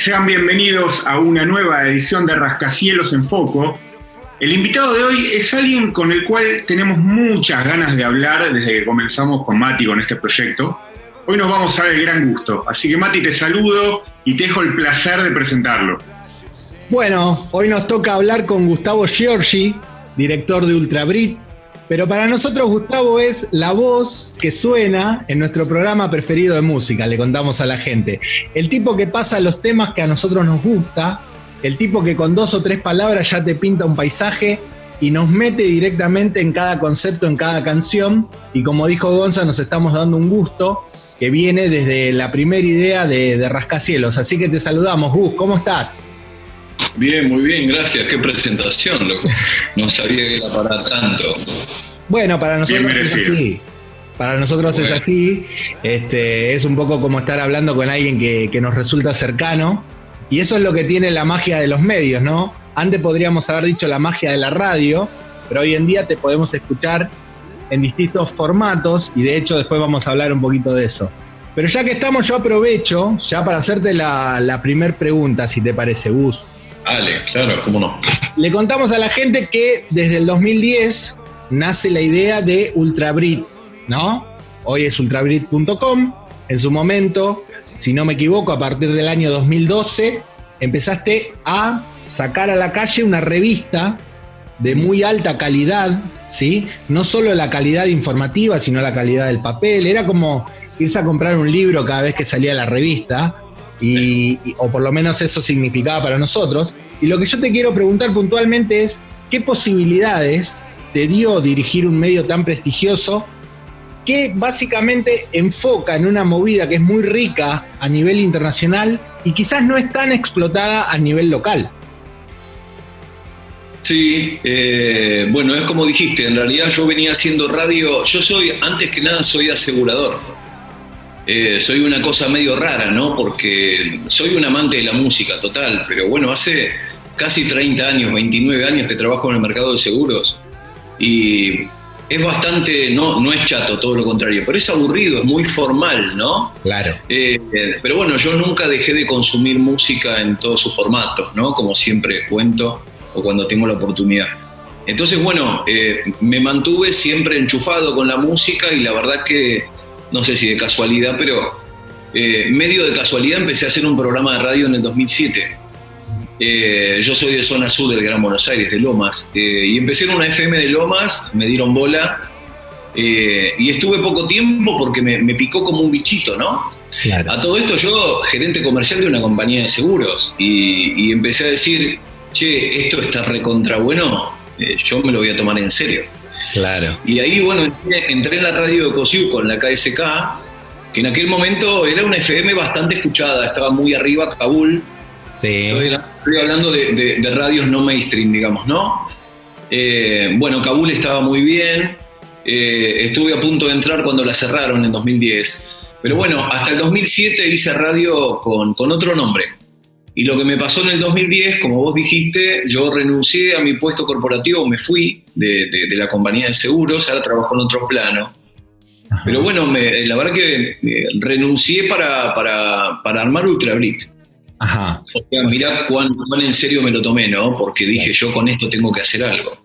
Sean bienvenidos a una nueva edición de Rascacielos en Foco. El invitado de hoy es alguien con el cual tenemos muchas ganas de hablar desde que comenzamos con Mati con este proyecto. Hoy nos vamos a dar el gran gusto, así que Mati te saludo y te dejo el placer de presentarlo. Bueno, hoy nos toca hablar con Gustavo Giorgi, director de Ultrabrit, pero para nosotros Gustavo es la voz que suena en nuestro programa preferido de música, le contamos a la gente. El tipo que pasa los temas que a nosotros nos gusta, el tipo que con dos o tres palabras ya te pinta un paisaje y nos mete directamente en cada concepto, en cada canción. Y como dijo Gonza, nos estamos dando un gusto que viene desde la primera idea de, de Rascacielos. Así que te saludamos, Gus, ¿cómo estás? Bien, muy bien, gracias. Qué presentación, loco. No sabía que era para tanto. Bueno, para nosotros es así. Para nosotros es así. Este, es un poco como estar hablando con alguien que, nos resulta cercano. Y eso es lo que tiene la magia de los medios, ¿no? Antes podríamos haber dicho la magia de la radio, pero hoy en día te podemos escuchar en distintos formatos y de hecho después vamos a hablar un poquito de eso. Pero ya que estamos, yo aprovecho ya para hacerte la, la primera pregunta, si te parece, Gus. Dale, claro, cómo no. Le contamos a la gente que desde el 2010 nace la idea de Ultrabrit, ¿no? Hoy es ultrabrit.com. En su momento, si no me equivoco, a partir del año 2012, empezaste a sacar a la calle una revista de muy alta calidad, ¿sí? No solo la calidad informativa, sino la calidad del papel. Era como irse a comprar un libro cada vez que salía la revista y, o por lo menos eso significaba para nosotros. Y lo que yo te quiero preguntar puntualmente es, ¿qué posibilidades te dio dirigir un medio tan prestigioso que básicamente enfoca en una movida que es muy rica a nivel internacional y quizás no es tan explotada a nivel local? Sí, eh, bueno, es como dijiste, en realidad yo venía haciendo radio, yo soy, antes que nada, soy asegurador eh, soy una cosa medio rara, ¿no? Porque soy un amante de la música total, pero bueno, hace casi 30 años, 29 años que trabajo en el mercado de seguros y es bastante, no, no es chato, todo lo contrario, pero es aburrido, es muy formal, ¿no? Claro. Eh, pero bueno, yo nunca dejé de consumir música en todos sus formatos, ¿no? Como siempre cuento o cuando tengo la oportunidad. Entonces, bueno, eh, me mantuve siempre enchufado con la música y la verdad que no sé si de casualidad, pero eh, medio de casualidad empecé a hacer un programa de radio en el 2007. Eh, yo soy de zona sur del Gran Buenos Aires, de Lomas, eh, y empecé en una FM de Lomas, me dieron bola, y estuve poco tiempo porque me, picó como un bichito, ¿no? A todo esto yo, gerente comercial de una compañía de seguros, y, y empecé a decir, che, esto está recontra bueno, yo me lo voy a tomar en serio. Claro. Y ahí, bueno, entré, en la radio de Cosiu con la KSK, que en aquel momento era una FM bastante escuchada, estaba muy arriba, Kabul. Sí. Estoy, hablando de, radios no mainstream, digamos, ¿no? Eh, bueno, Kabul estaba muy bien. Eh, estuve a punto de entrar cuando la cerraron en 2010. Pero bueno, hasta el 2007 hice radio con, con otro nombre. Y lo que me pasó en el 2010, como vos dijiste, yo renuncié a mi puesto corporativo, me fui de, la compañía de seguros, ahora trabajo en otro plano. Pero bueno, la verdad que eh, renuncié para, para, para armar Ultrabrit. Ajá. O sea, mirá cuán, en serio me lo tomé, ¿no? Porque dije, yo con esto tengo que hacer algo.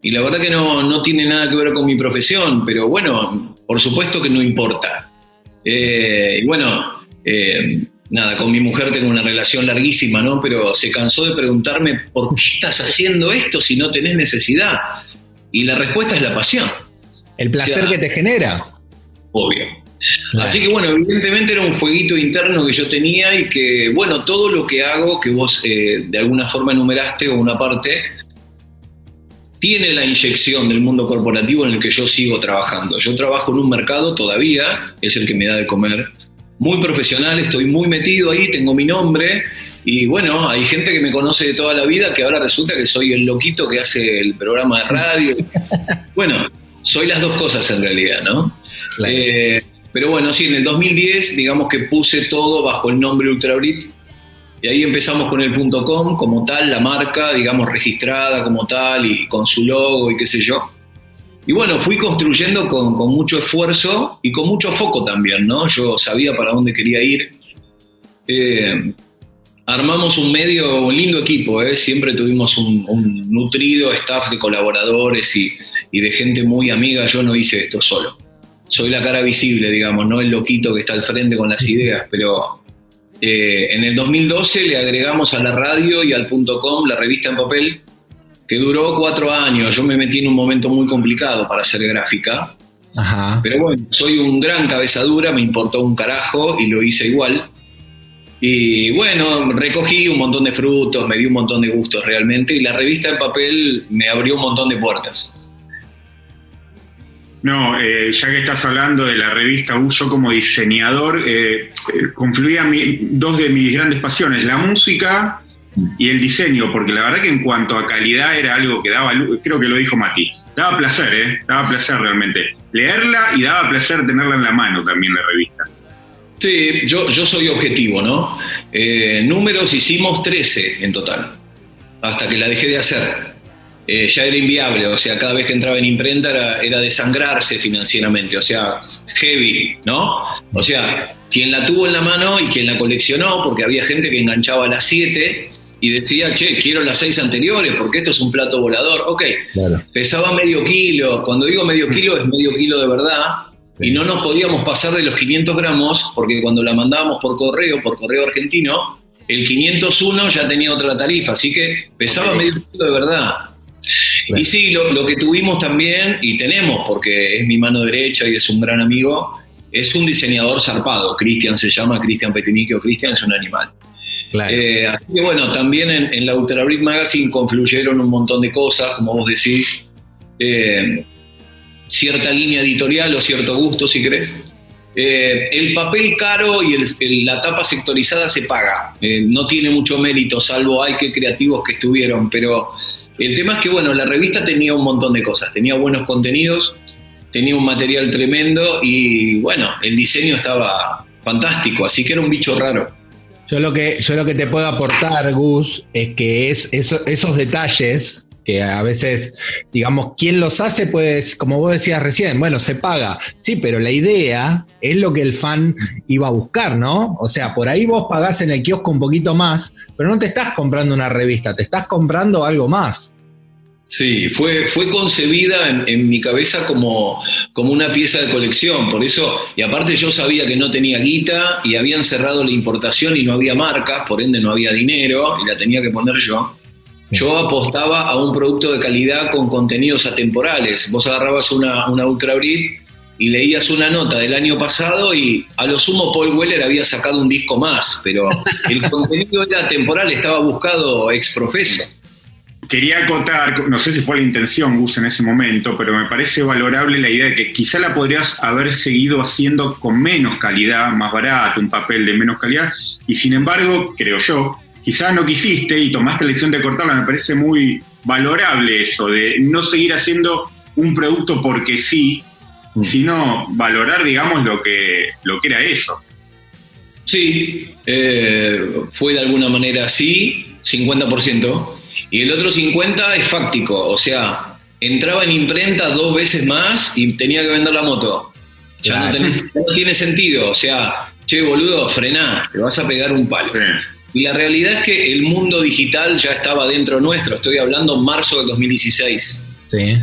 Y la verdad que no, no tiene nada que ver con mi profesión, pero bueno, por supuesto que no importa. Eh, y bueno, eh, nada, con mi mujer tengo una relación larguísima, ¿no? Pero se cansó de preguntarme, ¿por qué estás haciendo esto si no tenés necesidad? Y la respuesta es la pasión. El placer que te genera. Obvio. Así que bueno, evidentemente era un fueguito interno que yo tenía y que, bueno, todo lo que hago, que vos eh, de alguna forma enumeraste o una parte, tiene la inyección del mundo corporativo en el que yo sigo trabajando. Yo trabajo en un mercado todavía, es el que me da de comer, muy profesional, estoy muy metido ahí, tengo mi nombre y bueno, hay gente que me conoce de toda la vida que ahora resulta que soy el loquito que hace el programa de radio. bueno, soy las dos cosas en realidad, ¿no? Eh, pero bueno, sí, en el 2010 digamos que puse todo bajo el nombre Ultrabrit y ahí empezamos con el .com como tal, la marca, digamos, registrada como tal y con su logo y qué sé yo. Y bueno, fui construyendo con, mucho esfuerzo y con mucho foco también, ¿no? Yo sabía para dónde quería ir. Eh, Armamos un medio, un lindo equipo, ¿eh? siempre tuvimos un, nutrido staff de colaboradores y, de gente muy amiga. Yo no hice esto solo. Soy la cara visible, digamos, no el loquito que está al frente con las ideas, pero eh, en el 2012 le agregamos a la radio y al .com la revista en papel, que duró cuatro años. Yo me metí en un momento muy complicado para hacer gráfica. Pero bueno, soy un gran cabezadura, me importó un carajo y lo hice igual. Y bueno, recogí un montón de frutos, me di un montón de gustos realmente y la revista en papel me abrió un montón de puertas. No, eh, ya que estás hablando de la revista Uso como diseñador, eh, confluían dos de mis grandes pasiones, la música y el diseño, porque la verdad que en cuanto a calidad era algo que daba, creo que lo dijo Mati, daba placer, ¿eh? Daba placer realmente. Leerla y daba placer tenerla en la mano también la revista. Sí, yo, yo soy objetivo, ¿no? Eh, números hicimos 13 en total, hasta que la dejé de hacer. Eh, ya era inviable, o sea, cada vez que entraba en imprenta era, era desangrarse financieramente, o sea, heavy, ¿no? O sea, quien la tuvo en la mano y quien la coleccionó, porque había gente que enganchaba a las 7 y decía, che, quiero las seis anteriores porque esto es un plato volador. Ok, pesaba medio kilo. Cuando digo medio kilo es medio kilo de verdad. Y no nos podíamos pasar de los 500 gramos porque cuando la mandábamos por correo, por correo argentino, el 501 ya tenía otra tarifa. Así que pesaba medio kilo de verdad. Y sí, lo, que tuvimos también, y tenemos, porque es mi mano derecha y es un gran amigo, es un diseñador zarpado. Cristian se llama, Cristian Petinique o Cristian es un animal. Eh, así que bueno, también en, la Ultra Magazine confluyeron un montón de cosas, como vos decís, eh, cierta línea editorial o cierto gusto, si querés. Eh, el papel caro y la tapa sectorizada se paga, no tiene mucho mérito, salvo hay que creativos que estuvieron, pero el tema es que bueno, la revista tenía un montón de cosas, tenía buenos contenidos, tenía un material tremendo y bueno, el diseño estaba fantástico, así que era un bicho raro. Yo lo que, yo lo que te puedo aportar, Gus, es que es esos detalles que a veces, digamos, quien los hace, pues, como vos decías recién, bueno, se paga. Sí, pero la idea es lo que el fan iba a buscar, ¿no? O sea, por ahí vos pagás en el kiosco un poquito más, pero no te estás comprando una revista, te estás comprando algo más. Sí, fue, fue concebida en, mi cabeza como, como, una pieza de colección, por eso, y aparte yo sabía que no tenía guita y habían cerrado la importación y no había marcas, por ende no había dinero y la tenía que poner yo. Yo apostaba a un producto de calidad con contenidos atemporales. Vos agarrabas una, una Ultra Brit y leías una nota del año pasado y a lo sumo Paul Weller había sacado un disco más, pero el contenido era temporal, estaba buscado ex profeso. Quería acotar, no sé si fue la intención, Gus, en ese momento, pero me parece valorable la idea de que quizá la podrías haber seguido haciendo con menos calidad, más barato, un papel de menos calidad, y sin embargo, creo yo, quizá no quisiste y tomaste la decisión de cortarla, me parece muy valorable eso, de no seguir haciendo un producto porque sí, mm. sino valorar, digamos, lo que, lo que era eso. Sí, eh, fue de alguna manera así, 50%. Y el otro 50 es fáctico, o sea, entraba en imprenta dos veces más y tenía que vender la moto. Ya no, tiene sentido, o sea, che, boludo, frená, te vas a pegar un palo. Y la realidad es que el mundo digital ya estaba dentro nuestro, estoy hablando marzo de 2016. Sí.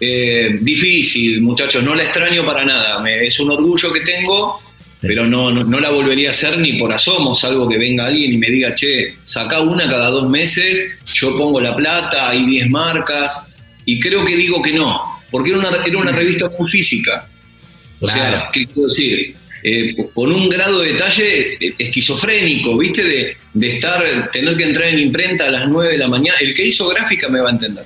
Eh, difícil, muchachos, no la extraño para nada, es un orgullo que tengo pero no, no, la volvería a hacer ni por asomo, salvo que venga alguien y me diga, che, saca una cada dos meses, yo pongo la plata, hay 10 marcas, y creo que digo que no, porque era una, era una revista muy física. O sea, ¿qué quiero decir? Eh, con un grado de detalle esquizofrénico, ¿viste? De, de, estar, tener que entrar en imprenta a las 9 de la mañana. El que hizo gráfica me va a entender.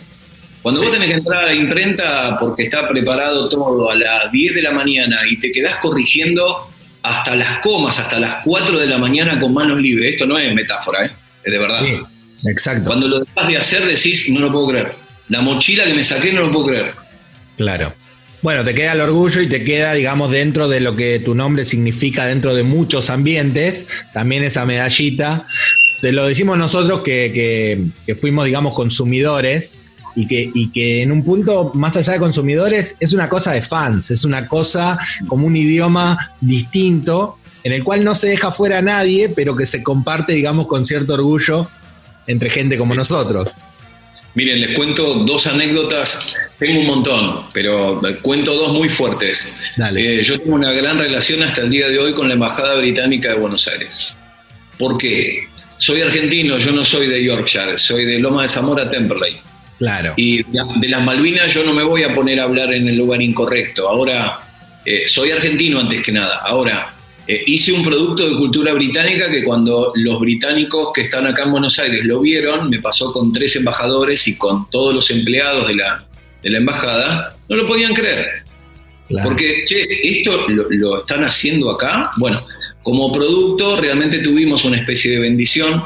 Cuando vos tenés que entrar a la imprenta porque está preparado todo a las 10 de la mañana y te quedás corrigiendo hasta las comas, hasta las 4 de la mañana con manos libres. Esto no es metáfora, ¿eh? es de verdad. Sí, exacto. Cuando lo dejas de hacer decís, no lo puedo creer. La mochila que me saqué no lo puedo creer. Claro. Bueno, te queda el orgullo y te queda, digamos, dentro de lo que tu nombre significa dentro de muchos ambientes, también esa medallita. Te lo decimos nosotros que, que fuimos, digamos, consumidores y que, y que en un punto, más allá de consumidores, es una cosa de fans, es una cosa como un idioma distinto en el cual no se deja fuera a nadie, pero que se comparte, digamos, con cierto orgullo entre gente como nosotros. Miren, les cuento dos anécdotas. Tengo un montón, pero cuento dos muy fuertes. Eh, yo tengo una gran relación hasta el día de hoy con la Embajada Británica de Buenos Aires. ¿Por qué? Soy argentino, yo no soy de Yorkshire, soy de Loma de Zamora, Temperley. Claro. Y de las Malvinas yo no me voy a poner a hablar en el lugar incorrecto. Ahora, eh, soy argentino antes que nada. Ahora, eh, hice un producto de cultura británica que cuando los británicos que están acá en Buenos Aires lo vieron, me pasó con tres embajadores y con todos los empleados de la, de la embajada, no lo podían creer. Porque, che, esto lo, están haciendo acá. Bueno, como producto realmente tuvimos una especie de bendición.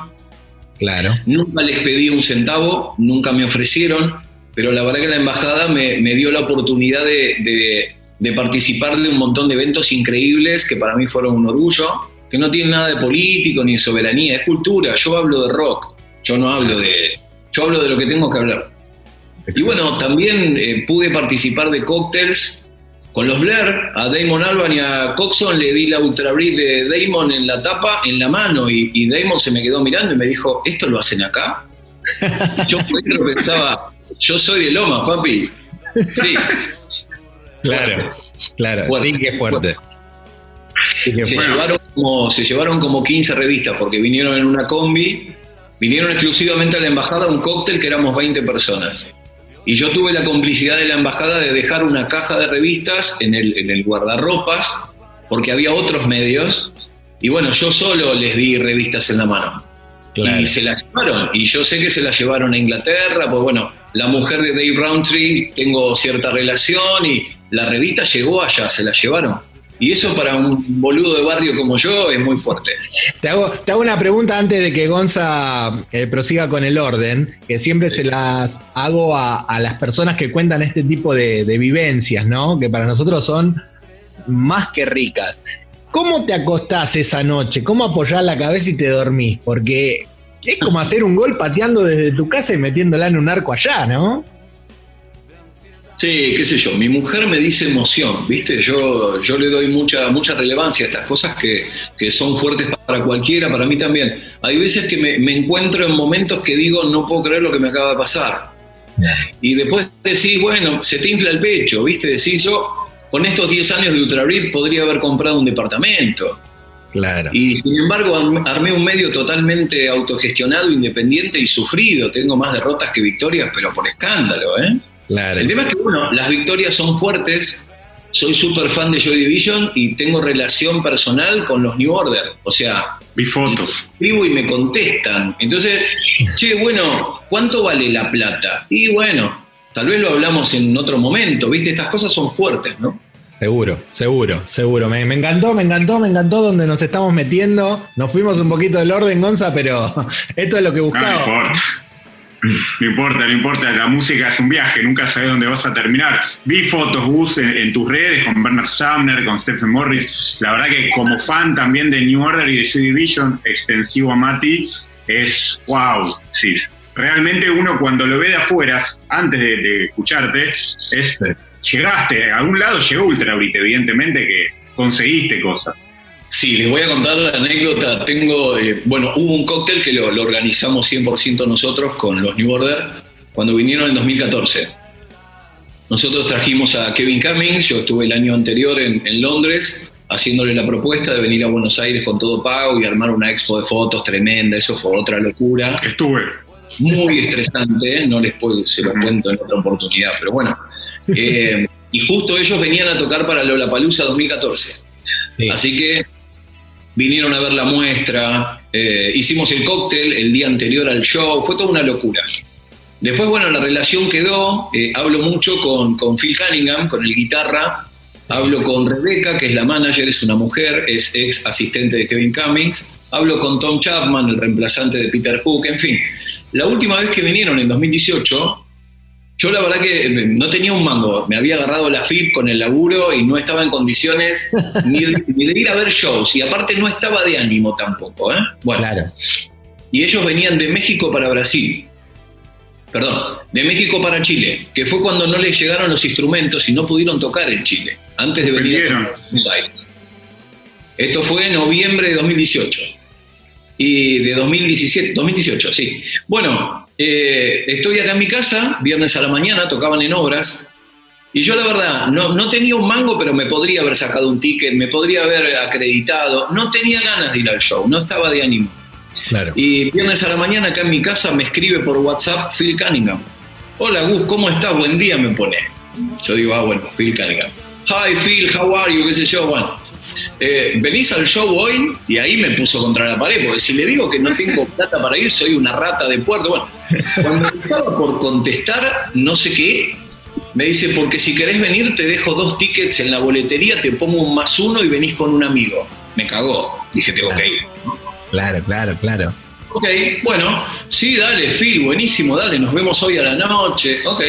Claro. Nunca les pedí un centavo, nunca me ofrecieron, pero la verdad que la embajada me, dio la oportunidad de de participar de un montón de eventos increíbles que para mí fueron un orgullo, que no tienen nada de político ni de soberanía, es cultura, yo hablo de rock, yo no hablo de... Yo hablo de lo que tengo que hablar. Y bueno, también eh, pude participar de cócteles con los Blair, a Damon Alban y a Coxon le di la Ultra Breed de Damon en la tapa, en la mano, y, y Damon se me quedó mirando y me dijo, ¿esto lo hacen acá? yo pensaba, yo soy de Loma, papi. Sí, Claro, claro, sí que fuerte. se, llevaron como, se llevaron como 15 revistas porque vinieron en una combi, vinieron exclusivamente a la embajada un cóctel que éramos 20 personas. Y yo tuve la complicidad de la embajada de dejar una caja de revistas en el, en el guardarropas, porque había otros medios, y bueno, yo solo les di revistas en la mano. Y se las llevaron, y yo sé que se las llevaron a Inglaterra, pues bueno, la mujer de Dave Roundtree tengo cierta relación y la revista llegó allá, se la llevaron. Y eso para un boludo de barrio como yo es muy fuerte. Te hago, te hago una pregunta antes de que Gonza eh, prosiga con el orden, que siempre se las hago a, las personas que cuentan este tipo de, de vivencias, ¿no? Que para nosotros son más que ricas. ¿Cómo te acostás esa noche? ¿Cómo apoyás la cabeza y te dormís? Porque es como hacer un gol pateando desde tu casa y metiéndola en un arco allá, ¿no? Sí, qué sé yo, mi mujer me dice emoción, ¿viste? Yo, yo le doy mucha, mucha relevancia a estas cosas que, son fuertes para cualquiera, para mí también. Hay veces que me, encuentro en momentos que digo, no puedo creer lo que me acaba de pasar. Y después decís, bueno, se te infla el pecho, ¿viste? Decís, yo con estos 10 años de Ultrabrit podría haber comprado un departamento. Claro. Y sin embargo armé un medio totalmente autogestionado, independiente y sufrido. Tengo más derrotas que victorias, pero por escándalo, ¿eh? El tema es que, bueno, las victorias son fuertes. Soy súper fan de Joy Division y tengo relación personal con los New Order. O sea, vi fotos. Vivo y me contestan. Entonces, che, bueno, ¿cuánto vale la plata? Y bueno, tal vez lo hablamos en otro momento, ¿viste? Estas cosas son fuertes, ¿no? Seguro, seguro, seguro. Me, me, encantó, me encantó, me encantó donde nos estamos metiendo. Nos fuimos un poquito del orden, Gonza, pero esto es lo que buscaba. No importa, no importa, la música es un viaje, nunca sabes dónde vas a terminar. Vi fotos, Gus, en, tus redes con Bernard Sumner, con Stephen Morris. La verdad que como fan también de New Order y de Joy Division, extensivo a Mati, es wow. Sí, realmente uno cuando lo ve de afuera, antes de, escucharte, es llegaste, a algún lado llegó Ultra ahorita, evidentemente que conseguiste cosas. Sí, les voy a contar la anécdota. Tengo, eh, bueno, hubo un cóctel que lo, organizamos 100% nosotros con los New Order cuando vinieron en 2014. Nosotros trajimos a Kevin Cummings, yo estuve el año anterior en, Londres haciéndole la propuesta de venir a Buenos Aires con todo pago y armar una expo de fotos tremenda, eso fue otra locura. Estuve. Muy estresante, no les puedo, se lo cuento en otra oportunidad, pero bueno. Eh, y justo ellos venían a tocar para Lollapalooza 2014. Así que vinieron a ver la muestra, eh, hicimos el cóctel el día anterior al show, fue toda una locura. Después, bueno, la relación quedó, eh, hablo mucho con, con, Phil Cunningham, con el guitarra, hablo con Rebecca, que es la manager, es una mujer, es ex asistente de Kevin Cummings, hablo con Tom Chapman, el reemplazante de Peter Hook, en fin. La última vez que vinieron, en 2018, yo la verdad que no tenía un mango, me había agarrado la FIP con el laburo y no estaba en condiciones ni de, ir a ver shows y aparte no estaba de ánimo tampoco. ¿eh? Bueno, y ellos venían de México para Brasil, perdón, de México para Chile, que fue cuando no les llegaron los instrumentos y no pudieron tocar en Chile, antes de venir a Esto fue en noviembre de 2018. Y de 2017, 2018, sí. Bueno, eh, estoy acá en mi casa, viernes a la mañana, tocaban en obras. Y yo la verdad, no, no tenía un mango, pero me podría haber sacado un ticket, me podría haber acreditado. No tenía ganas de ir al show, no estaba de ánimo. Claro. Y viernes a la mañana acá en mi casa me escribe por WhatsApp Phil Cunningham. Hola Gus, ¿cómo estás? Buen día me pone. Yo digo, ah, bueno, Phil Cunningham. Hi Phil, how are you? ¿Qué sé yo? Bueno, eh, ¿venís al show hoy? Y ahí me puso contra la pared, porque si le digo que no tengo plata para ir, soy una rata de puerto. Bueno, cuando estaba por contestar, no sé qué, me dice, porque si querés venir, te dejo dos tickets en la boletería, te pongo un más uno y venís con un amigo. Me cagó. Dije, tengo que ir. Claro, claro, claro. Ok, bueno, sí, dale, Phil, buenísimo, dale, nos vemos hoy a la noche. Ok,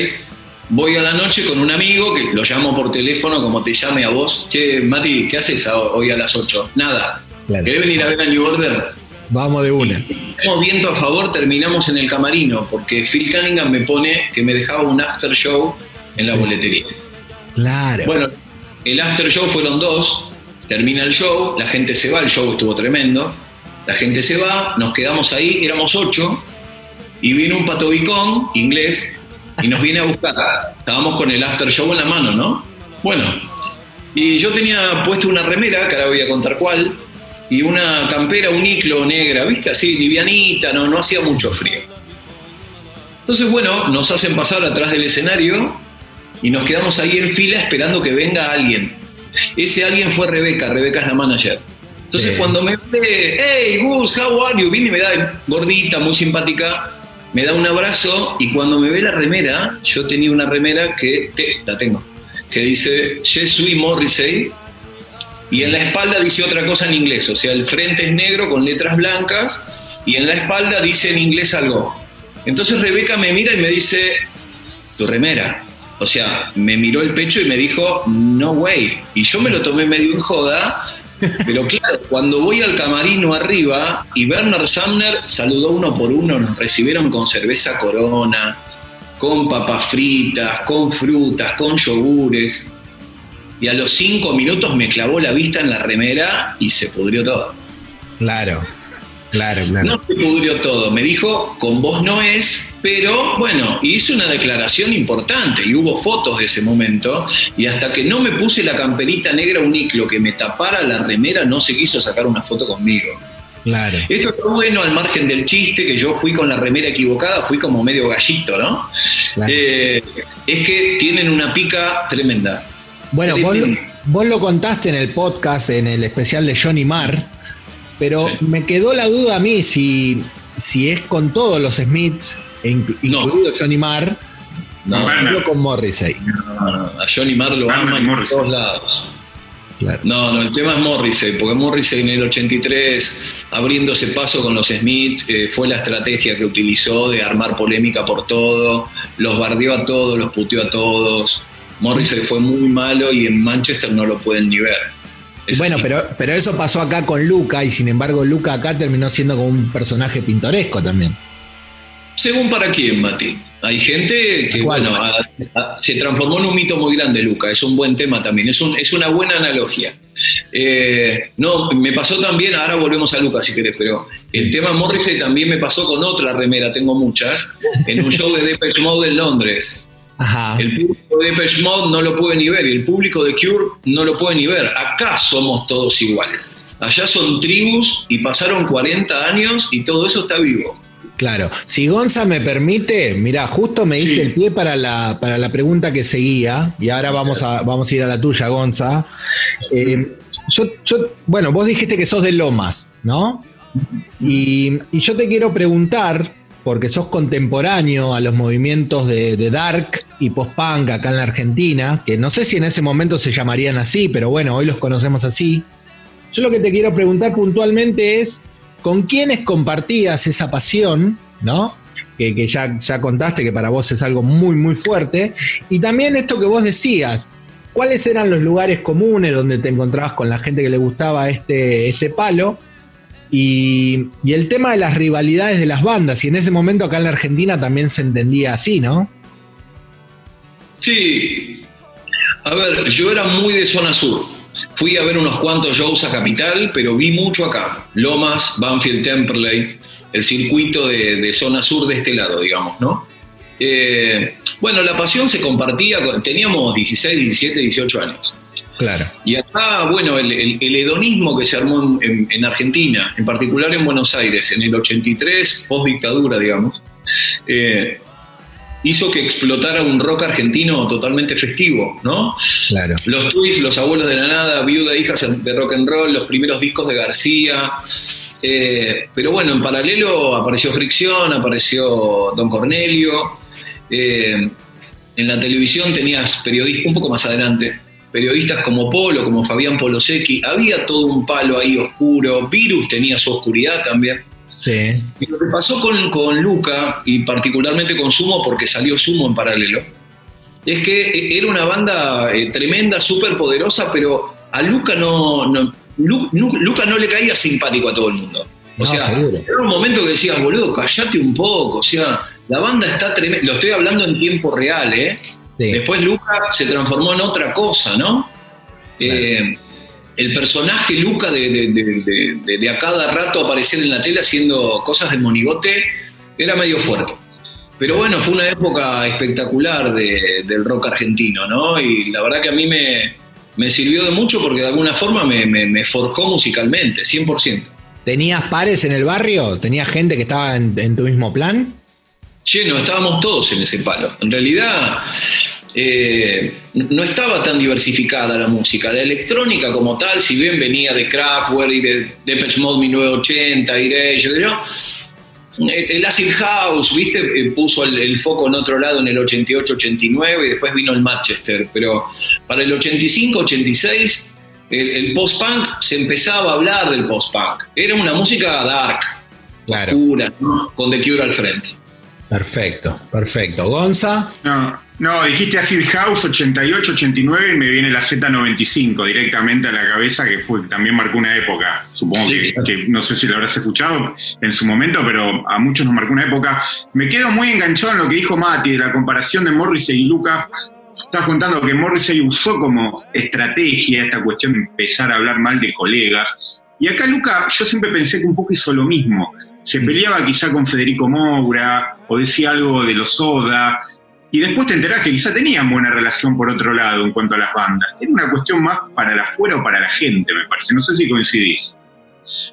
voy a la noche con un amigo que lo llamo por teléfono, como te llame a vos. Che, Mati, ¿qué haces hoy a las 8? Nada. Claro. ¿Querés venir a ver a New Order? Vamos de una. Tenemos viento a favor, terminamos en el camarino, porque Phil Cunningham me pone que me dejaba un after show en la Sí. boletería. Claro. Bueno, el after show fueron dos, termina el show, la gente se va, el show estuvo tremendo, la gente se va, nos quedamos ahí, éramos ocho, y viene un patobicón inglés y nos viene a buscar. Estábamos con el after show en la mano, ¿no? Bueno, y yo tenía puesto una remera, que ahora voy a contar cuál, y una campera, un iclo negra, ¿viste? Así, livianita, no, no hacía mucho frío. Entonces, bueno, nos hacen pasar atrás del escenario y nos quedamos ahí en fila esperando que venga alguien. Ese alguien fue Rebeca, Rebeca es la manager. Entonces Sí. cuando me ve, hey Gus, how are you? Viene y me da gordita, muy simpática, me da un abrazo y cuando me ve la remera, yo tenía una remera que, te- la tengo, que dice Je suis Morrissey y en la espalda dice otra cosa en inglés, o sea, el frente es negro con letras blancas y en la espalda dice en inglés algo. Entonces Rebeca me mira y me dice, tu remera. O sea, me miró el pecho y me dijo, no way. Y yo me lo tomé medio en joda, pero claro, cuando voy al camarino arriba y Bernard Sumner saludó uno por uno, nos recibieron con cerveza corona, con papas fritas, con frutas, con yogures. Y a los cinco minutos me clavó la vista en la remera y se pudrió todo. Claro. Claro, claro. No se pudrió todo, me dijo, con vos no es, pero bueno, hice una declaración importante y hubo fotos de ese momento y hasta que no me puse la camperita negra uniclo que me tapara la remera, no se quiso sacar una foto conmigo. Claro. Esto está bueno al margen del chiste, que yo fui con la remera equivocada, fui como medio gallito, ¿no? claro. Eh, es que tienen una pica tremenda. Bueno, vos lo contaste en el podcast, en el especial de Johnny Marr, pero Sí. me quedó la duda a mí si, si es con todos los Smiths, e inclu- No. incluido Johnny Marr, No, Bueno. o con Morrissey. no, no, a Johnny Marr lo aman en todos lados. Claro. No, no, el tema es Morrissey, porque Morrissey en el 83, abriéndose paso con los Smiths, eh, fue la estrategia que utilizó de armar polémica por todo, los bardeó a todos, los puteó a todos. Morrissey fue muy malo y en Manchester no lo pueden ni ver. Es Bueno, así. pero, pero eso pasó acá con Luca y sin embargo Luca acá terminó siendo como un personaje pintoresco también. Según para quién, Mati. Hay gente que, bueno, a- a- se transformó en un mito muy grande, Luca. Es un buen tema también. Es, un- es una buena analogía. Eh, no, me pasó también, ahora volvemos a Luca si querés, pero el tema Morrissey también me pasó con otra remera, tengo muchas, en un show de Depeche Mode en Londres. Ajá. El público de Depeche Mode no lo puede ni ver y el público de Cure no lo puede ni ver. Acá somos todos iguales. Allá son tribus y pasaron 40 años y todo eso está vivo. Claro. Si Gonza me permite, mira, justo me diste Sí. el pie para la, para la pregunta que seguía, y ahora vamos a, vamos a ir a la tuya, Gonza. Eh, yo, yo- bueno, vos dijiste que sos de Lomas, ¿no? Y, y yo te quiero preguntar, porque sos contemporáneo a los movimientos de, Dark y post-punk acá en la Argentina, que no sé si en ese momento se llamarían así, pero bueno, hoy los conocemos así. Yo lo que te quiero preguntar puntualmente es, ¿con quiénes compartías esa pasión, ¿no? Que, que ya, ya contaste que para vos es algo muy, muy fuerte. Y también esto que vos decías, ¿cuáles eran los lugares comunes donde te encontrabas con la gente que le gustaba este, este palo? Y, el tema de las rivalidades de las bandas, y en ese momento acá en la Argentina también se entendía así, ¿no? Sí. A ver, yo era muy de zona sur. Fui a ver unos cuantos shows a Capital, pero vi mucho acá. Lomas, Banfield, Temperley, el circuito de, zona sur de este lado, digamos, ¿no? Eh, bueno, la pasión se compartía, teníamos 16, 17, 18 años. Claro. Y acá, bueno, el, hedonismo que se armó en, Argentina, en particular en Buenos Aires, en el 83, post dictadura, digamos, eh, hizo que explotara un rock argentino totalmente festivo, ¿no? Claro. Los Twists, Los Abuelos de la Nada, Viuda, Hijas de Rock and Roll, los primeros discos de García. Eh, pero bueno, en paralelo apareció Fricción, apareció Don Cornelio. Eh, en la televisión tenías periodistas, un poco más adelante, periodistas como Polo, como Fabián Polosecchi. Había todo un palo ahí oscuro. Virus tenía su oscuridad también. Y lo que pasó con, con Luca, y particularmente con Sumo, porque salió Sumo en paralelo, es que era una banda eh, tremenda, súper poderosa, pero a Luca no, no Luca no le caía simpático a todo el mundo. O sea, era un momento que decías, boludo, callate un poco. O sea, la banda está tremenda. Lo estoy hablando en tiempo real, ¿eh? Después Luca se transformó en otra cosa, ¿no? Eh, el personaje Luca de, a cada rato aparecer en la tele haciendo cosas de monigote era medio fuerte. Pero bueno, fue una época espectacular del rock argentino, ¿no? Y la verdad que a mí me, sirvió de mucho porque de alguna forma me, forjó musicalmente, 100%. ¿Tenías pares en el barrio? ¿Tenías gente que estaba en, en tu mismo plan? Lleno, estábamos todos en ese palo. En realidad, eh, no estaba tan diversificada la música. La electrónica como tal, si bien venía de Kraftwerk y de Depeche Mode 1980 y de ellos, el acid house, viste, eh, puso el, foco en otro lado en el 88-89 y después vino el Manchester, pero para el 85-86 el, post-punk se empezaba a hablar del post-punk. Era una música dark, oscura, con The Cure al frente. Perfecto, perfecto. ¿Gonza? No, no, dijiste Acid House 88, 89 y me viene la Z95 directamente a la cabeza, que fue también marcó una época. Supongo que, no sé si lo habrás escuchado en su momento, pero a muchos nos marcó una época. Me quedo muy enganchado en lo que dijo Mati, de la comparación de Morrissey y Luca. Estás contando que Morrissey usó como estrategia esta cuestión de empezar a hablar mal de colegas. Y acá Luca, yo siempre pensé que un poco hizo lo mismo se peleaba quizá con Federico Moura o decía algo de los Soda, y después te enterás que quizá tenían buena relación por otro lado en cuanto a las bandas. Era una cuestión más para la afuera o para la gente, me parece. No sé si coincidís.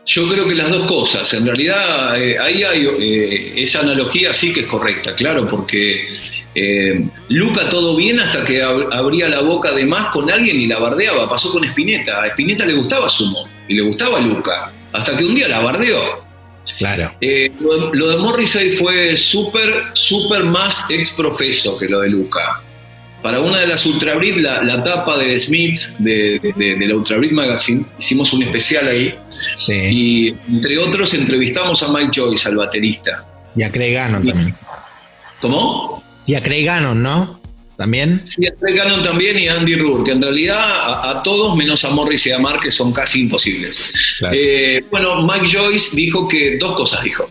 Yo creo que las dos cosas. En realidad, eh, ahí hay eh, esa analogía sí que es correcta, claro, porque eh, Luca todo bien hasta que abría la boca de más con alguien y la bardeaba. Pasó con Spinetta. A Spinetta le gustaba Sumo y le gustaba Luca. Hasta que un día la bardeó. Claro. Eh, lo, de Morrissey fue súper, súper más exprofeso que lo de Luca. Para una de las Ultra la, la tapa de Smiths de, de, la Ultra Magazine, hicimos un especial ahí. Y entre otros entrevistamos a Mike Joyce, al baterista. Y a Craig Gannon también. ¿Cómo? Y a Craig Gannon, ¿no? ¿También? Sí, a Craig Gannon también y a Andy Rourke, en realidad a, todos, menos a Morris y a Mark, que son casi imposibles. Eh, bueno, Mike Joyce dijo que dos cosas dijo.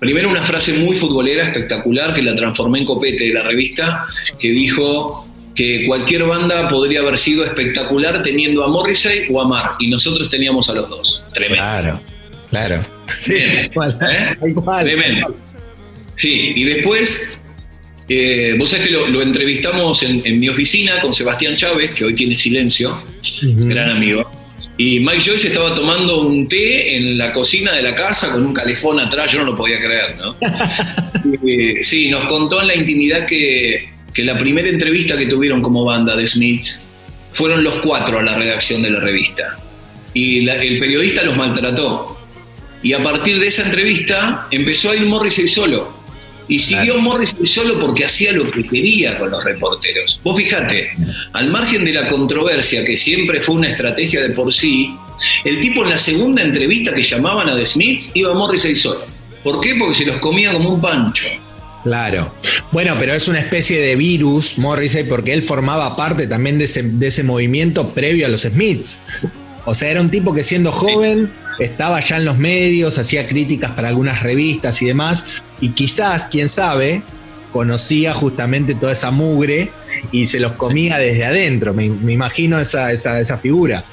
Primero, una frase muy futbolera, espectacular, que la transformé en copete de la revista, que dijo que cualquier banda podría haber sido espectacular teniendo a Morrissey o a Mark, y nosotros teníamos a los dos. Tremendo. Claro, claro. Sí, igual, ¿eh? Tremendo. Sí, y después eh, vos sabés que lo, entrevistamos en, mi oficina con Sebastián Chávez, que hoy tiene silencio, gran amigo. Y Mike Joyce estaba tomando un té en la cocina de la casa con un calefón atrás, yo no lo podía creer, ¿no? sí, nos contó en la intimidad que, la primera entrevista que tuvieron como banda de Smiths fueron los cuatro a la redacción de la revista. Y el periodista los maltrató. Y a partir de esa entrevista empezó a ir Morrissey solo y siguió Morrison solo porque hacía lo que quería con los reporteros. Vos fijate, al margen de la controversia, que siempre fue una estrategia de por sí, el tipo en la segunda entrevista que llamaban a The Smiths iba a Morrissey solo. ¿Por qué? Porque se los comía como un pancho. Claro. Bueno, pero es una especie de virus, Morrissey, porque él formaba parte también de ese, de ese movimiento previo a los Smiths. O sea, era un tipo que siendo joven estaba ya en los medios, hacía críticas para algunas revistas y demás, y quizás, quién sabe, conocía justamente toda esa mugre y se los comía desde adentro, me, imagino esa, esa, esa, figura.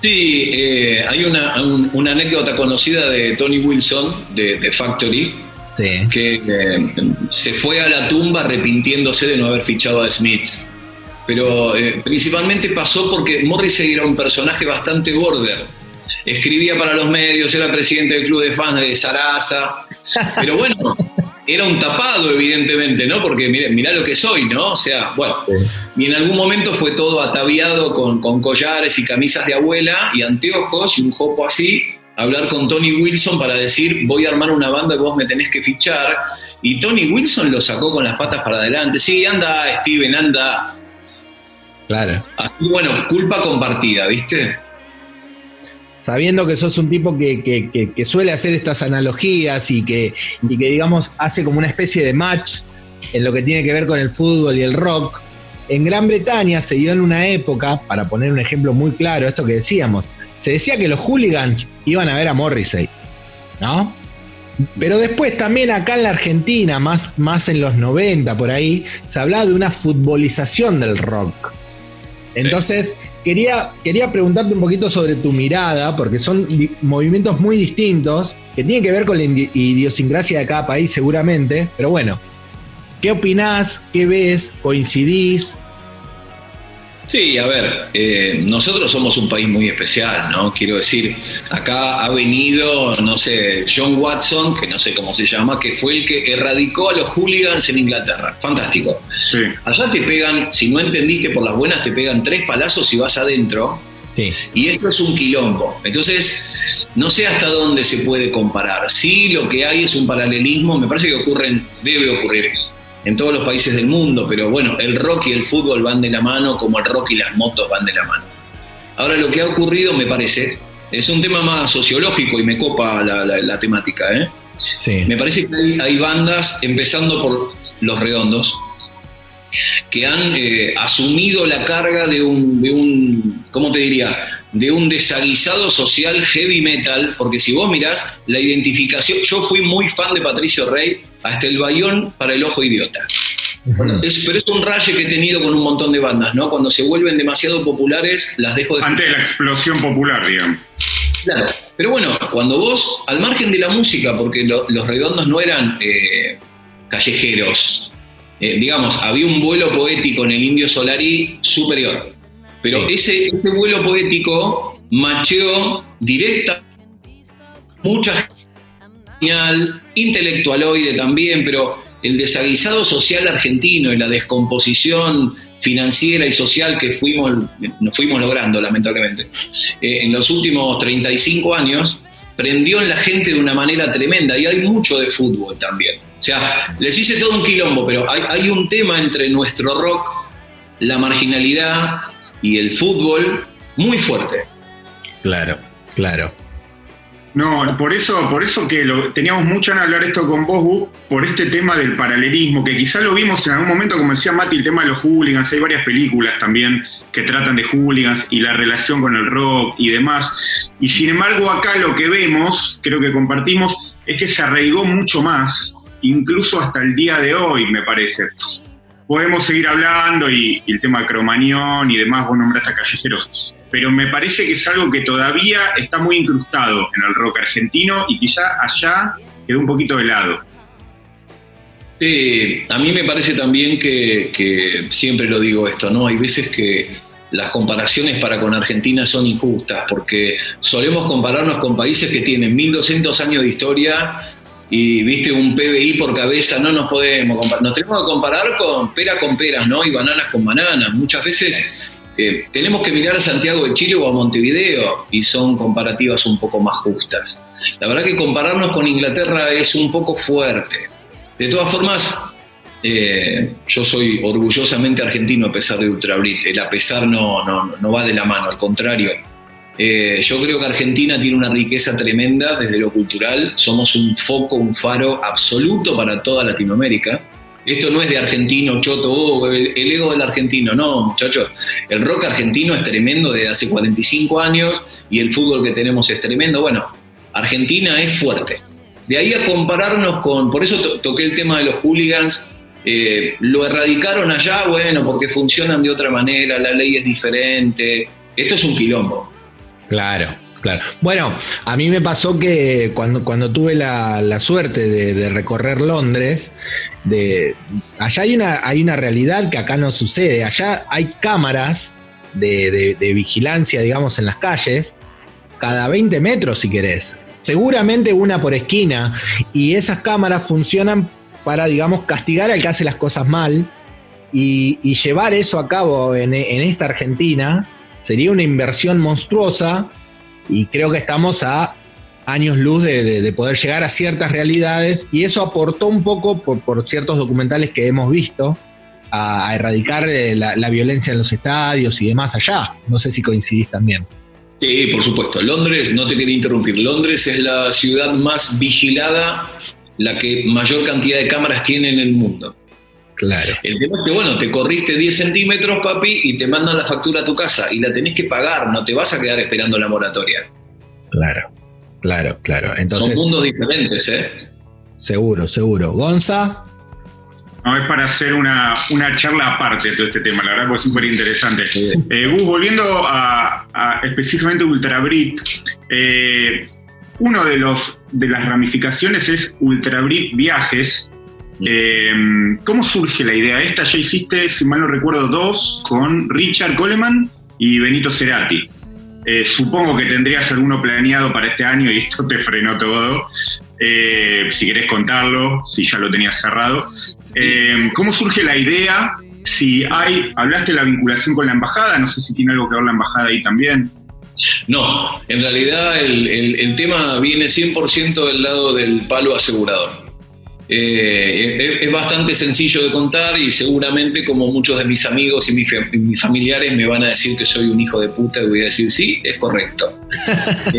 Sí, eh, hay una, anécdota conocida de Tony Wilson de, Factory, que eh, se fue a la tumba arrepintiéndose de no haber fichado a Smiths. Pero eh, principalmente pasó porque Morrissey era un personaje bastante border. Escribía para los medios, era presidente del club de fans de Sarasa. Pero bueno, era un tapado, evidentemente, ¿no? Porque mirá, lo que soy, ¿no? O sea, bueno, y en algún momento fue todo ataviado con, collares y camisas de abuela y anteojos y un jopo así, hablar con Tony Wilson para decir, voy a armar una banda que vos me tenés que fichar. Y Tony Wilson lo sacó con las patas para adelante. Sí, anda, Steven, anda. Claro. Así, bueno, culpa compartida, ¿viste? Sabiendo que sos un tipo que, suele hacer estas analogías y que, y que, digamos, hace como una especie de match en lo que tiene que ver con el fútbol y el rock, en Gran Bretaña se dio en una época, para poner un ejemplo muy claro, esto que decíamos, se decía que los hooligans iban a ver a Morrissey, ¿no? Pero después también acá en la Argentina, más, más en los 90 por ahí, se hablaba de una futbolización del rock. Entonces, Quería, quería preguntarte un poquito sobre tu mirada, porque son movimientos muy distintos, que tienen que ver con la idiosincrasia de cada país seguramente, pero bueno, ¿qué opinás? ¿Qué ves? ¿Coincidís? Sí, a ver, eh, nosotros somos un país muy especial, ¿no? Quiero decir, acá ha venido, no sé, John Watson, que no sé cómo se llama, que fue el que erradicó a los hooligans en Inglaterra. Fantástico. Sí. Allá te pegan, si no entendiste por las buenas, te pegan tres palazos y vas adentro. Sí. Y esto es un quilombo. Entonces, no sé hasta dónde se puede comparar. Sí, lo que hay es un paralelismo, me parece que ocurren, debe ocurrir en todos los países del mundo, pero bueno, el rock y el fútbol van de la mano como el rock y las motos van de la mano. Ahora lo que ha ocurrido, me parece, es un tema más sociológico y me copa la, temática. ¿eh? Me parece que hay, bandas, empezando por Los Redondos, que han eh, asumido la carga de un, de un, ¿cómo te diría? de un desaguisado social heavy metal, porque si vos mirás la identificación, yo fui muy fan de Patricio Rey hasta el bayón para el ojo idiota. pero es un raye que he tenido con un montón de bandas, ¿no? Cuando se vuelven demasiado populares, las dejo de... Antes de la explosión popular, digamos. Claro, pero bueno, cuando vos, al margen de la música, porque los redondos no eran eh, callejeros, eh, digamos, había un vuelo poético en el Indio Solari superior. Pero ese, ese vuelo poético macheó directa mucha genial, intelectualoide también, pero el desaguisado social argentino y la descomposición financiera y social que fuimos, nos fuimos logrando, lamentablemente, eh, en los últimos 35 años, prendió en la gente de una manera tremenda y hay mucho de fútbol también. O sea, les hice todo un quilombo, pero hay, hay un tema entre nuestro rock, la marginalidad, y el fútbol muy fuerte. Claro, claro. No, por eso, por eso que lo, teníamos mucho en hablar esto con vos, por este tema del paralelismo, que quizá lo vimos en algún momento, como decía Mati, el tema de los hooligans, hay varias películas también que tratan de hooligans y la relación con el rock y demás. Y sin embargo acá lo que vemos, creo que compartimos, es que se arraigó mucho más, incluso hasta el día de hoy, me parece podemos seguir hablando y, el tema de Cromañón y demás, vos nombraste a Callejeros, pero me parece que es algo que todavía está muy incrustado en el rock argentino y quizá allá quedó un poquito de lado. A mí me parece también que, que siempre lo digo esto, ¿no? Hay veces que las comparaciones para con Argentina son injustas, porque solemos compararnos con países que tienen 1200 años de historia y viste un PBI por cabeza, no nos podemos comparar, nos tenemos que comparar con pera con peras, ¿no? Y bananas con bananas. Muchas veces eh, tenemos que mirar a Santiago de Chile o a Montevideo y son comparativas un poco más justas. La verdad que compararnos con Inglaterra es un poco fuerte. De todas formas, eh, yo soy orgullosamente argentino a pesar de Ultrabrit. El a pesar no, no, no va de la mano, al contrario eh, yo creo que Argentina tiene una riqueza tremenda desde lo cultural. Somos un foco, un faro absoluto para toda Latinoamérica. Esto no es de argentino, choto, oh, el, ego del argentino, no, muchachos. El rock argentino es tremendo desde hace 45 años y el fútbol que tenemos es tremendo. Bueno, Argentina es fuerte. De ahí a compararnos con, por eso toqué el tema de los hooligans, eh, lo erradicaron allá, bueno, porque funcionan de otra manera, la ley es diferente. Esto es un quilombo. Claro, claro. Bueno, a mí me pasó que cuando, cuando tuve la, suerte de, recorrer Londres, de, allá hay una, hay una realidad que acá no sucede. Allá hay cámaras de, de vigilancia, digamos, en las calles, cada 20 metros si querés. Seguramente una por esquina. Y esas cámaras funcionan para, digamos, castigar al que hace las cosas mal. Y, llevar eso a cabo en, esta Argentina sería una inversión monstruosa. Y creo que estamos a años luz de, poder llegar a ciertas realidades. Y eso aportó un poco, por, ciertos documentales que hemos visto, a, erradicar eh, la violencia en los estadios y demás allá. No sé si coincidís también. Sí, por supuesto. Londres, no te quería interrumpir, Londres es la ciudad más vigilada, la que mayor cantidad de cámaras tiene en el mundo. Claro. El tema es que, bueno, te corriste 10 centímetros, papi, y te mandan la factura a tu casa y la tenés que pagar, no te vas a quedar esperando la moratoria. Claro, claro, claro. Entonces, Son mundos diferentes, ¿eh? Seguro, seguro. Gonza. No, es para hacer una, charla aparte de todo este tema, la verdad, porque es súper interesante. Eh, Gus, volviendo a, específicamente Ultrabrit, eh, uno de, los, de las ramificaciones es Ultrabrit Viajes. Eh, ¿Cómo surge la idea esta? Ya hiciste, si mal no recuerdo, dos con Richard Coleman y Benito Cerati. Eh, supongo que tendrías alguno planeado para este año y esto te frenó todo. si querés contarlo, si ya lo tenías cerrado. Eh, ¿Cómo surge la idea? Si hay, hablaste de la vinculación con la embajada, no sé si tiene algo que ver la embajada ahí también. No, en realidad el, tema viene 100% del lado del palo asegurador. Eh, es, bastante sencillo de contar y seguramente como muchos de mis amigos y mis, familiares me van a decir que soy un hijo de puta y voy a decir sí, es correcto.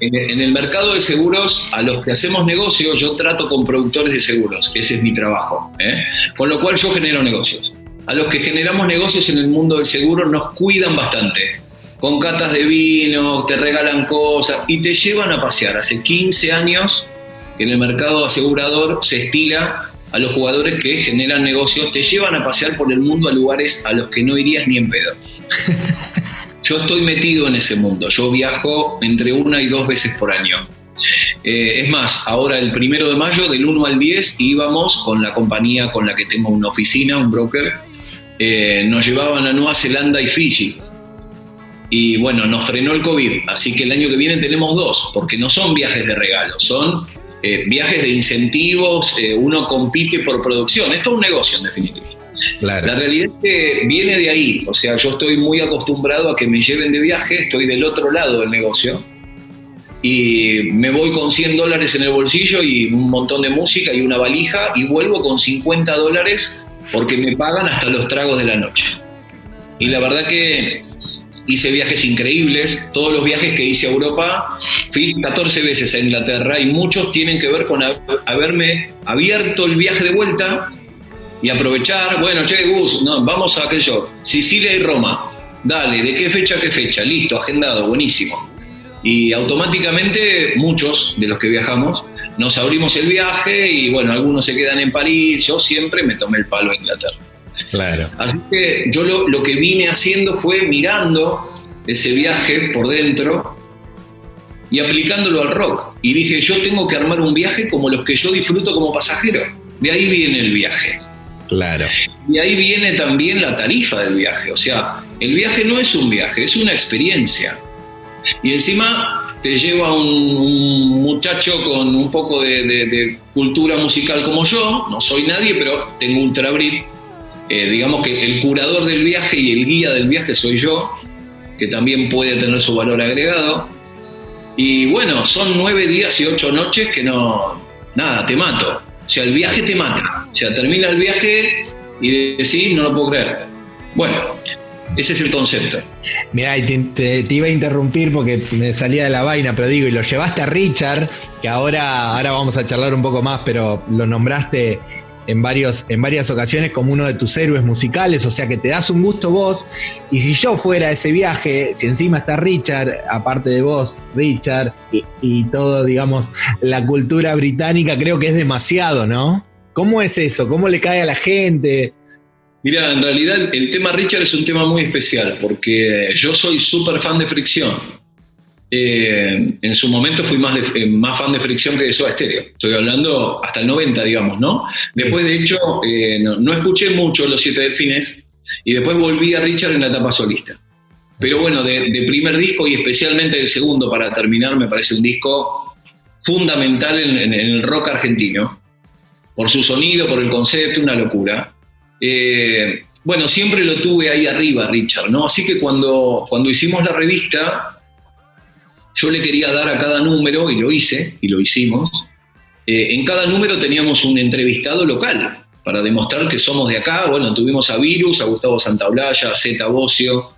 en, el mercado de seguros, a los que hacemos negocios, yo trato con productores de seguros, ese es mi trabajo, ¿eh? con lo cual yo genero negocios. A los que generamos negocios en el mundo del seguro nos cuidan bastante, con catas de vino, te regalan cosas y te llevan a pasear. Hace 15 años en el mercado asegurador se estila a los jugadores que generan negocios, te llevan a pasear por el mundo a lugares a los que no irías ni en pedo. Yo estoy metido en ese mundo, yo viajo entre una y dos veces por año. Eh, es más, ahora el primero de mayo, del 1 al 10, íbamos con la compañía con la que tengo una oficina, un broker, eh, nos llevaban a Nueva Zelanda y Fiji. Y bueno, nos frenó el COVID, así que el año que viene tenemos dos, porque no son viajes de regalo, son eh, viajes de incentivos, eh, uno compite por producción. Esto es un negocio en definitiva. La realidad es que viene de ahí, o sea, yo estoy muy acostumbrado a que me lleven de viaje, estoy del otro lado del negocio y me voy con 100 dólares en el bolsillo y un montón de música y una valija y vuelvo con 50 dólares porque me pagan hasta los tragos de la noche. Y la verdad que hice viajes increíbles, todos los viajes que hice a Europa, fui 14 veces a Inglaterra y muchos tienen que ver con haberme abierto el viaje de vuelta y aprovechar, bueno, che, Gus, no, vamos a aquello, Sicilia y Roma, dale, ¿de qué fecha a qué fecha? Listo, agendado, buenísimo. Y automáticamente muchos de los que viajamos nos abrimos el viaje y bueno, algunos se quedan en París, yo siempre me tomé el palo a Inglaterra. Claro. Así que yo lo, que vine haciendo fue mirando ese viaje por dentro y aplicándolo al rock. Y dije, yo tengo que armar un viaje como los que yo disfruto como pasajero. De ahí viene el viaje. Claro. Y ahí viene también la tarifa del viaje. O sea, el viaje no es un viaje, es una experiencia. Y encima te lleva un, muchacho con un poco de, cultura musical como yo. No soy nadie, pero tengo un trabrit eh, digamos que el curador del viaje y el guía del viaje soy yo, que también puede tener su valor agregado. Y bueno, son nueve días y ocho noches que no, nada, te mato. O sea, el viaje te mata. O sea, termina el viaje y decís, no lo puedo creer. Bueno, ese es el concepto. Mirá, te, iba a interrumpir porque me salía de la vaina, pero digo, y lo llevaste a Richard, que ahora, ahora vamos a charlar un poco más, pero lo nombraste en, varios, en varias ocasiones como uno de tus héroes musicales, o sea que te das un gusto vos. Y si yo fuera a ese viaje, si encima está Richard, aparte de vos, Richard, y, todo, digamos, la cultura británica, creo que es demasiado, ¿no? ¿Cómo es eso? ¿Cómo le cae a la gente? Mira, en realidad el tema Richard es un tema muy especial porque yo soy súper fan de Fricción. Eh, en su momento fui más, eh, más fan de Fricción que de Soda Stereo. Estoy hablando hasta el 90, digamos, ¿no? Después, de hecho, eh, no, escuché mucho Los Siete Delfines y después volví a Richard en la etapa solista. Pero bueno, de, primer disco y especialmente del segundo, para terminar, me parece un disco fundamental en, el rock argentino. Por su sonido, por el concepto, una locura. bueno, siempre lo tuve ahí arriba, Richard, ¿no? Así que cuando, cuando hicimos la revista, yo le quería dar a cada número, y lo hice, y lo hicimos, eh, en cada número teníamos un entrevistado local para demostrar que somos de acá. Bueno, tuvimos a Virus, a Gustavo Santaolalla, a Zeta Bocio.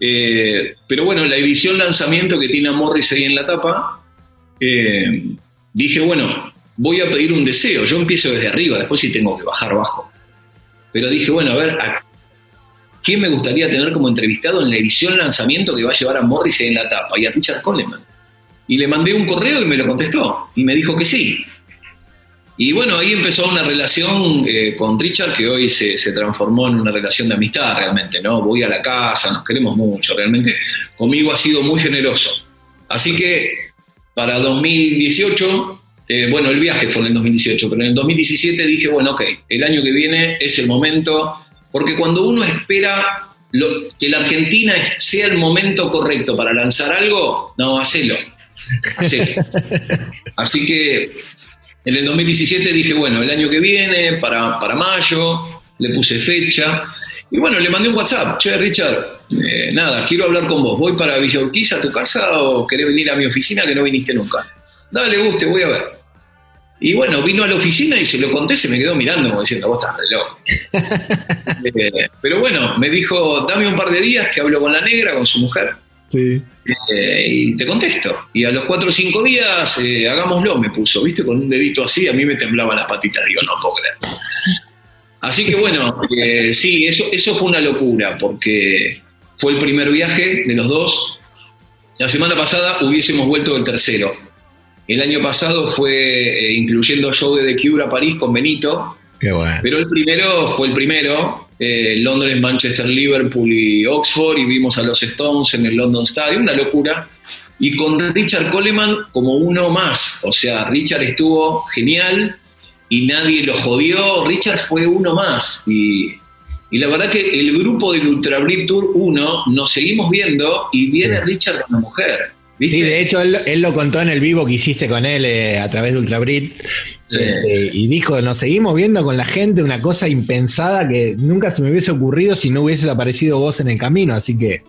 Eh, pero bueno, la edición lanzamiento que tiene a Morris ahí en la tapa, eh, dije, bueno, voy a pedir un deseo. Yo empiezo desde arriba, después sí tengo que bajar bajo. Pero dije, bueno, a ver, ¿a ¿quién me gustaría tener como entrevistado en la edición lanzamiento que va a llevar a Morris en la tapa y a Richard Coleman? Y le mandé un correo y me lo contestó y me dijo que sí. Y bueno, ahí empezó una relación eh, con Richard que hoy se, transformó en una relación de amistad realmente, ¿no? Voy a la casa, nos queremos mucho, realmente conmigo ha sido muy generoso. Así que para 2018, eh, bueno, el viaje fue en el 2018, pero en el 2017 dije, bueno, ok, el año que viene es el momento porque cuando uno espera que la Argentina sea el momento correcto para lanzar algo, no, hacelo. hacelo. Así que en el 2017 dije, bueno, el año que viene, para, para mayo, le puse fecha. Y bueno, le mandé un WhatsApp, che, Richard, eh, nada, quiero hablar con vos. ¿Voy para Villa Urquiza, a tu casa, o querés venir a mi oficina que no viniste nunca? Dale, guste, voy a ver. Y bueno, vino a la oficina y se lo conté, se me quedó mirando como diciendo, vos estás reloj. Eh, pero bueno, me dijo, dame un par de días que hablo con la negra, con su mujer. Sí. Eh, y te contesto. Y a los cuatro o cinco días, eh, hagámoslo, me puso, ¿viste? Con un dedito así, a mí me temblaban las patitas, digo, no puedo creer. Así que bueno, sí, eso, eso fue una locura, porque fue el primer viaje de los dos. La semana pasada hubiésemos vuelto del tercero el año pasado fue eh, incluyendo show de The Cure a París con Benito. Qué bueno. Pero el primero fue el primero. Eh, Londres, Manchester, Liverpool y Oxford. Y vimos a los Stones en el London Stadium, una locura. Y con Richard Coleman como uno más. O sea, Richard estuvo genial y nadie lo jodió. Richard fue uno más. Y, la verdad que el grupo del Ultra Brit Tour 1 nos seguimos viendo y viene Richard con la mujer. Sí, de hecho, él, lo contó en el vivo que hiciste con él eh, a través de Ultrabrit. Eh, y dijo, nos seguimos viendo con la gente, una cosa impensada que nunca se me hubiese ocurrido si no hubieses aparecido vos en el camino, así que...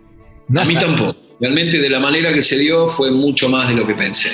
A mí tampoco. Realmente de la manera que se dio fue mucho más de lo que pensé.